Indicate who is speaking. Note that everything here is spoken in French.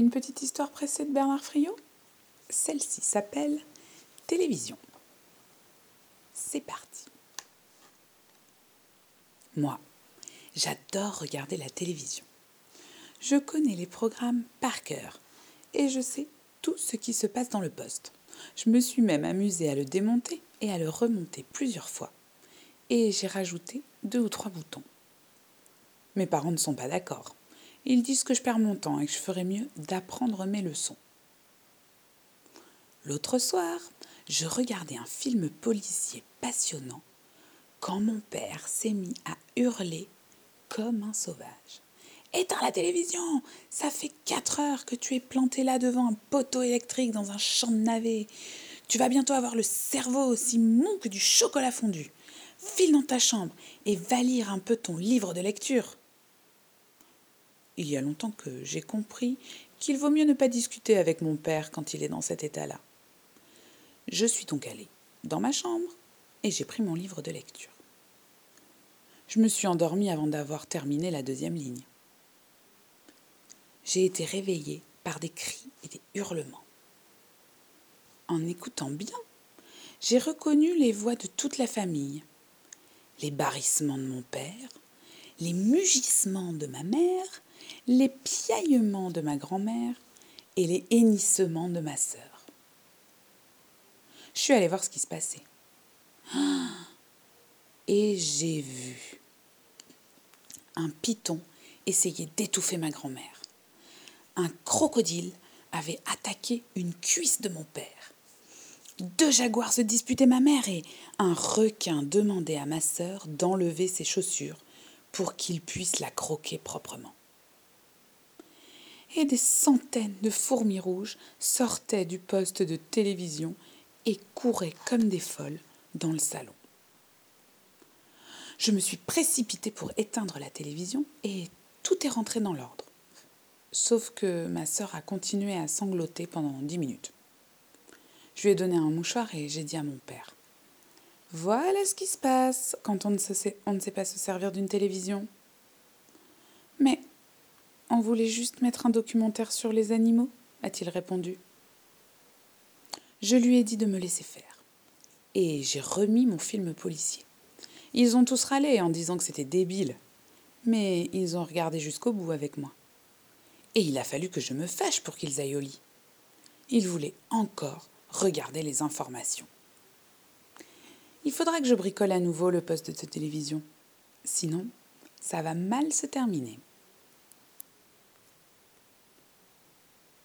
Speaker 1: Une petite histoire pressée de Bernard Friot? Celle-ci s'appelle Télévision. C'est parti. Moi, j'adore regarder la télévision. Je connais les programmes par cœur et je sais tout ce qui se passe dans le poste. Je me suis même amusée à le démonter et à le remonter plusieurs fois. Et j'ai rajouté deux ou trois boutons. Mes parents ne sont pas d'accord. Ils disent que je perds mon temps et que je ferais mieux d'apprendre mes leçons. L'autre soir, je regardais un film policier passionnant quand mon père s'est mis à hurler comme un sauvage. Éteins la télévision Ça fait quatre heures que tu es planté là devant un poteau électrique dans un champ de navets. Tu vas bientôt avoir le cerveau aussi mou que du chocolat fondu. File dans ta chambre et va lire un peu ton livre de lecture. Il y a longtemps que j'ai compris qu'il vaut mieux ne pas discuter avec mon père quand il est dans cet état-là. Je suis donc allée dans ma chambre et j'ai pris mon livre de lecture. Je me suis endormie avant d'avoir terminé la deuxième ligne. J'ai été réveillée par des cris et des hurlements. En écoutant bien, j'ai reconnu les voix de toute la famille, les barrissements de mon père, les mugissements de ma mère les piaillements de ma grand-mère et les hennissements de ma sœur. Je suis allée voir ce qui se passait. Et j'ai vu un python essayer d'étouffer ma grand-mère. Un crocodile avait attaqué une cuisse de mon père. Deux jaguars se disputaient ma mère et un requin demandait à ma sœur d'enlever ses chaussures pour qu'il puisse la croquer proprement et des centaines de fourmis rouges sortaient du poste de télévision et couraient comme des folles dans le salon. Je me suis précipitée pour éteindre la télévision et tout est rentré dans l'ordre. Sauf que ma sœur a continué à sangloter pendant dix minutes. Je lui ai donné un mouchoir et j'ai dit à mon père Voilà ce qui se passe quand on ne sait, on ne sait pas se servir d'une télévision. Voulait juste mettre un documentaire sur les animaux, a-t-il répondu. Je lui ai dit de me laisser faire. Et j'ai remis mon film policier. Ils ont tous râlé en disant que c'était débile. Mais ils ont regardé jusqu'au bout avec moi. Et il a fallu que je me fâche pour qu'ils aillent au lit. Ils voulaient encore regarder les informations. Il faudra que je bricole à nouveau le poste de télévision. Sinon, ça va mal se terminer.